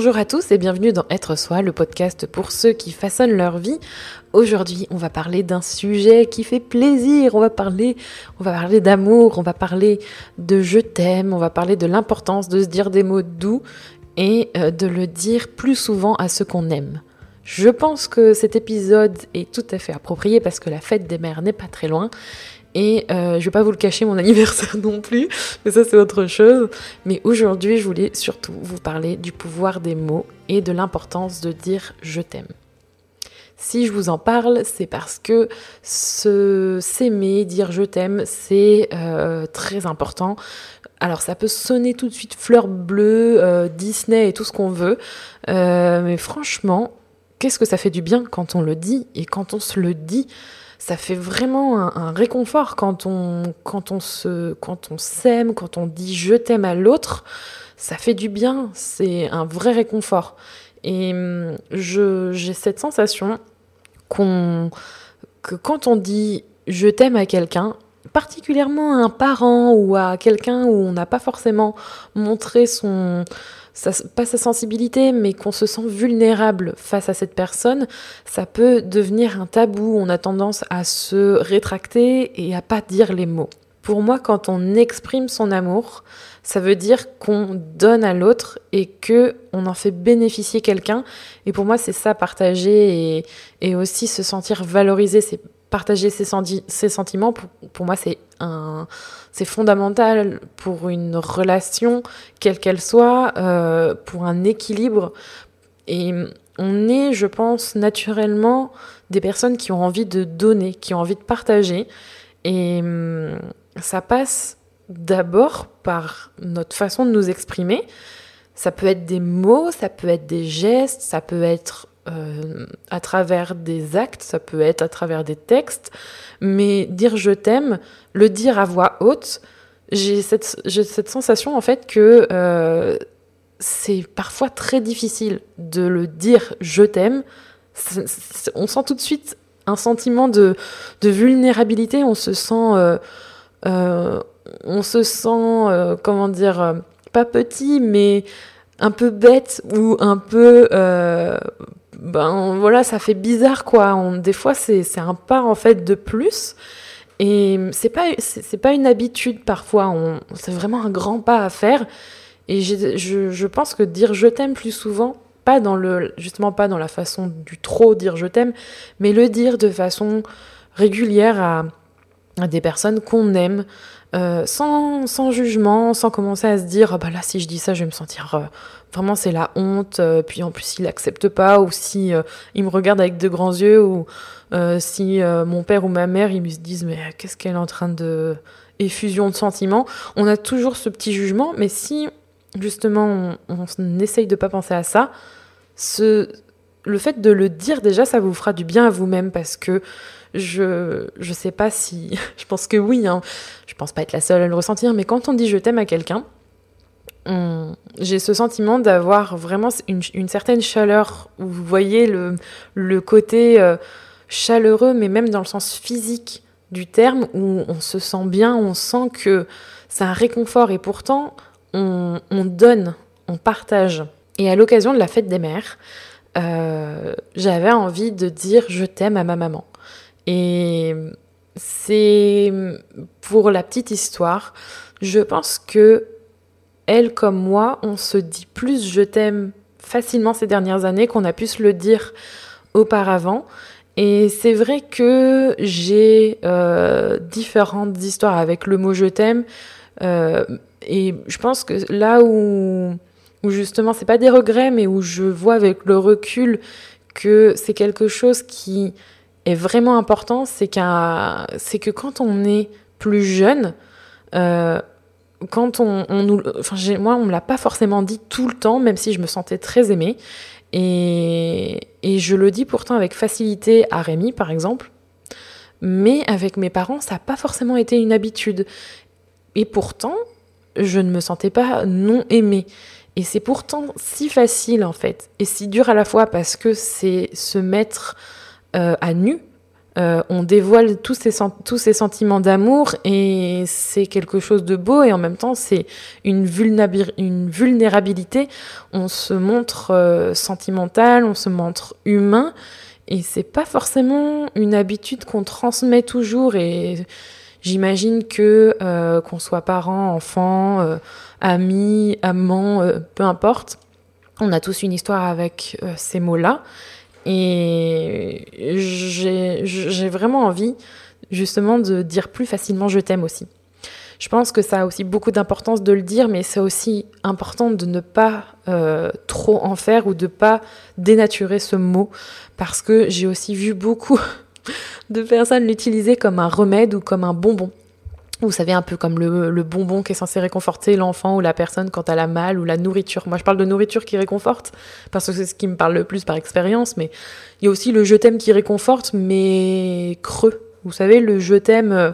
Bonjour à tous et bienvenue dans Être Soi, le podcast pour ceux qui façonnent leur vie. Aujourd'hui, on va parler d'un sujet qui fait plaisir. On va parler, on va parler d'amour, on va parler de je t'aime, on va parler de l'importance de se dire des mots doux et euh, de le dire plus souvent à ceux qu'on aime. Je pense que cet épisode est tout à fait approprié parce que la fête des mères n'est pas très loin et euh, je vais pas vous le cacher mon anniversaire non plus, mais ça c'est autre chose. Mais aujourd'hui, je voulais surtout vous parler du pouvoir des mots et de l'importance de dire je t'aime. Si je vous en parle, c'est parce que se s'aimer, dire je t'aime, c'est euh, très important. Alors ça peut sonner tout de suite fleur bleue, euh, Disney et tout ce qu'on veut, euh, mais franchement, qu'est-ce que ça fait du bien quand on le dit et quand on se le dit? Ça fait vraiment un, réconfort quand on, quand on se, quand on s'aime, quand on dit je t'aime à l'autre. Ça fait du bien, c'est un vrai réconfort. Et hum, je, j'ai cette sensation qu'on, que quand on dit je t'aime à quelqu'un, particulièrement à un parent ou à quelqu'un où on n'a pas forcément montré son, pas sa sensibilité, mais qu'on se sent vulnérable face à cette personne, ça peut devenir un tabou. On a tendance à se rétracter et à pas dire les mots. Pour moi, quand on exprime son amour, ça veut dire qu'on donne à l'autre et que on en fait bénéficier quelqu'un. Et pour moi, c'est ça, partager et, aussi se sentir valorisé. C'est partager ses, ses sentiments. Pour, pour moi, c'est un, c'est fondamental pour une relation, quelle qu'elle soit, euh, pour un équilibre. Et on est, je pense, naturellement des personnes qui ont envie de donner, qui ont envie de partager. Et hum, ça passe d'abord par notre façon de nous exprimer. Ça peut être des mots, ça peut être des gestes, ça peut être euh, à travers des actes, ça peut être à travers des textes, mais dire je t'aime, le dire à voix haute, j'ai cette, sensation en fait que euh, c'est parfois très difficile de le dire je t'aime. On sent tout de suite un sentiment de, vulnérabilité, on se sent, euh, on se sent, comment dire, pas petit, mais un peu bête ou un peu ben voilà, ça fait bizarre quoi. des fois, c'est un pas en fait de plus. Et c'est pas c'est pas une habitude parfois. C'est vraiment un grand pas à faire. Et je, je pense que dire je t'aime plus souvent, pas dans le justement pas dans la façon du trop dire je t'aime, mais le dire de façon régulière à des personnes qu'on aime, euh, sans, sans, jugement, sans commencer à se dire, ah bah là, si je dis ça, je vais me sentir euh, vraiment, c'est la honte, euh, puis en plus, il n'accepte pas, ou si il me regarde avec de grands yeux, ou si mon père ou ma mère, ils me disent, mais qu'est-ce qu'elle est en train de. effusion de sentiments. On a toujours ce petit jugement, mais si justement on, on essaye de pas penser à ça, ce, le fait de le dire déjà, ça vous fera du bien à vous-même parce que je je sais pas si je pense que oui hein, je pense pas être la seule à le ressentir mais quand on dit je t'aime à quelqu'un j'ai ce sentiment d'avoir vraiment une, une, certaine chaleur vous voyez le, le côté euh, chaleureux mais même dans le sens physique du terme où on se sent bien on sent que c'est un réconfort. Et pourtant on, on donne on partage. Et à l'occasion de la fête des mères euh, j'avais envie de dire je t'aime à ma maman et c'est pour la petite histoire, je pense que elle comme moi, on se dit plus je t'aime facilement ces dernières années qu'on a pu se le dire auparavant. Et c'est vrai que j'ai euh, différentes histoires avec le mot je t'aime. Euh, et je pense que là où, où justement, c'est pas des regrets, mais où je vois avec le recul que c'est quelque chose qui est vraiment important, c'est c'est que quand on est plus jeune, euh, quand on, on nous, enfin moi on me l'a pas forcément dit tout le temps, même si je me sentais très aimée, et, et je le dis pourtant avec facilité à Rémi par exemple, mais avec mes parents ça n'a pas forcément été une habitude, et pourtant je ne me sentais pas non aimée. Et c'est pourtant si facile en fait, et si dur à la fois parce que c'est se mettre euh, à nu, euh, on dévoile tous ces, tous ces sentiments d'amour et c'est quelque chose de beau et en même temps c'est une, une vulnérabilité. On se montre euh, sentimental, on se montre humain et c'est pas forcément une habitude qu'on transmet toujours et j'imagine que qu'on soit parents, enfants, amis, amants, peu importe, on a tous une histoire avec ces mots-là et j'ai vraiment envie justement de dire plus facilement je t'aime aussi. Je pense que ça a aussi beaucoup d'importance de le dire, mais c'est aussi important de ne pas euh, trop en faire ou de pas dénaturer ce mot, parce que j'ai aussi vu beaucoup de personnes l'utiliser comme un remède ou comme un bonbon. Vous savez, un peu comme le, bonbon qui est censé réconforter l'enfant ou la personne quand elle a mal, ou la nourriture. Moi, je parle de nourriture qui réconforte, parce que c'est ce qui me parle le plus par expérience, mais il y a aussi le je t'aime qui réconforte, mais creux. Vous savez, le je t'aime, euh,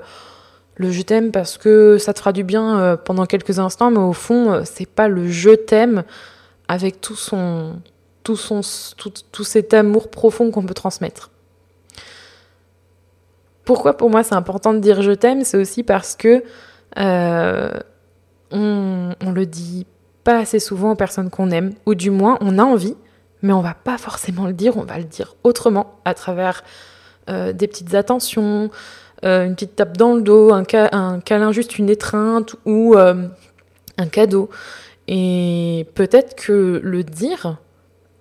le je t'aime parce que ça te fera du bien euh, pendant quelques instants, mais au fond, euh, c'est pas le je t'aime avec tout cet amour profond qu'on peut transmettre. Pourquoi pour moi c'est important de dire je t'aime C'est aussi parce que euh, on, le dit pas assez souvent aux personnes qu'on aime, ou du moins on a envie, mais on va pas forcément le dire, on va le dire autrement, à travers euh, des petites attentions, euh, une petite tape dans le dos, un, un câlin, juste une étreinte ou un cadeau. Et peut-être que le dire,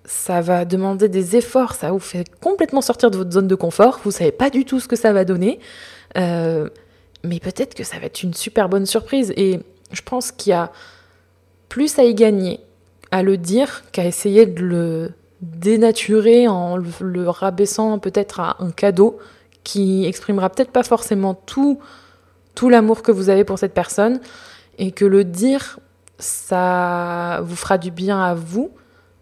ça va demander des efforts, ça vous fait complètement sortir de votre zone de confort, vous savez pas du tout ce que ça va donner, euh, mais peut-être que ça va être une super bonne surprise. Et je pense qu'il y a plus à y gagner à le dire qu'à essayer de le dénaturer en le, rabaissant peut-être à un cadeau qui exprimera peut-être pas forcément tout, tout l'amour que vous avez pour cette personne, et que le dire, ça vous fera du bien à vous,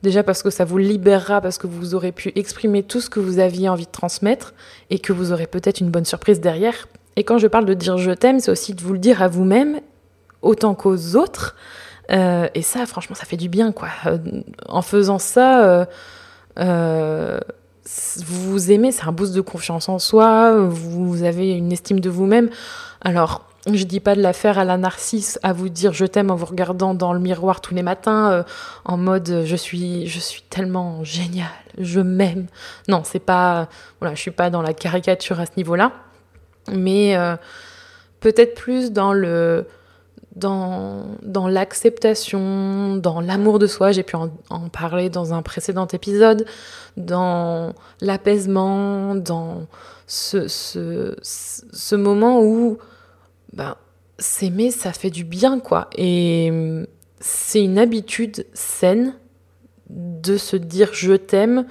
Déjà parce que ça vous libérera, parce que vous aurez pu exprimer tout ce que vous aviez envie de transmettre et que vous aurez peut-être une bonne surprise derrière. Et quand je parle de dire je t'aime, c'est aussi de vous le dire à vous-même autant qu'aux autres. Euh, et ça, franchement, ça fait du bien, quoi. Euh, en faisant ça, euh, vous vous aimez, c'est un boost de confiance en soi, vous avez une estime de vous-même. Alors, je dis pas de la faire à la narcisse, à vous dire je t'aime en vous regardant dans le miroir tous les matins, euh, en mode euh, je suis, je suis tellement génial, je m'aime. Non, c'est pas, voilà, je suis pas dans la caricature à ce niveau-là, mais euh, peut-être plus dans le, dans, dans l'acceptation, dans l'amour de soi. J'ai pu en, parler dans un précédent épisode, dans l'apaisement, dans ce, ce moment où ben, s'aimer, ça fait du bien, quoi. Et hum, c'est une habitude saine de se dire je t'aime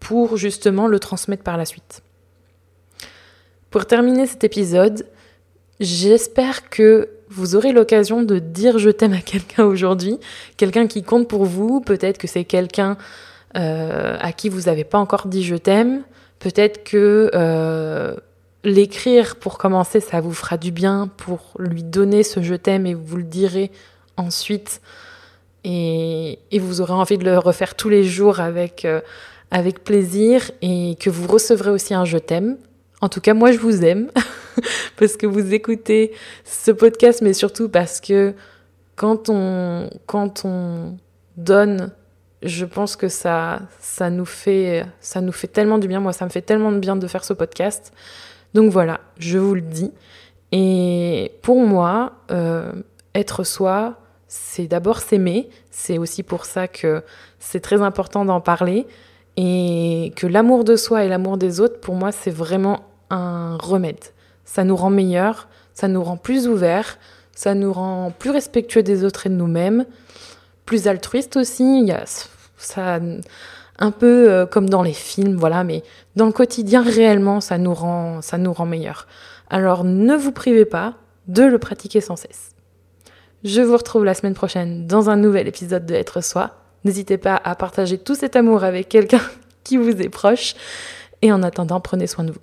pour justement le transmettre par la suite. Pour terminer cet épisode, j'espère que vous aurez l'occasion de dire je t'aime à quelqu'un aujourd'hui, quelqu'un qui compte pour vous, peut-être que c'est quelqu'un euh, à qui vous n'avez pas encore dit je t'aime, peut-être que euh, L'écrire pour commencer, ça vous fera du bien pour lui donner ce je t'aime et vous le direz ensuite. Et, vous aurez envie de le refaire tous les jours avec, euh, avec plaisir et que vous recevrez aussi un je t'aime. En tout cas, moi, je vous aime parce que vous écoutez ce podcast, mais surtout parce que quand on, quand on donne, je pense que ça, ça, nous fait, ça nous fait tellement du bien. Moi, ça me fait tellement de bien de faire ce podcast. Donc voilà, je vous le dis. Et pour moi, euh, être soi, c'est d'abord s'aimer. C'est aussi pour ça que c'est très important d'en parler. Et que l'amour de soi et l'amour des autres, pour moi, c'est vraiment un remède. Ça nous rend meilleurs, ça nous rend plus ouverts, ça nous rend plus respectueux des autres et de nous-mêmes, plus altruistes aussi. Ça, un peu euh, comme dans les films, voilà, mais dans le quotidien réellement, ça nous rend, ça nous rend meilleurs. Alors ne vous privez pas de le pratiquer sans cesse. Je vous retrouve la semaine prochaine dans un nouvel épisode de Être Soi. N'hésitez pas à partager tout cet amour avec quelqu'un qui vous est proche. Et en attendant, prenez soin de vous.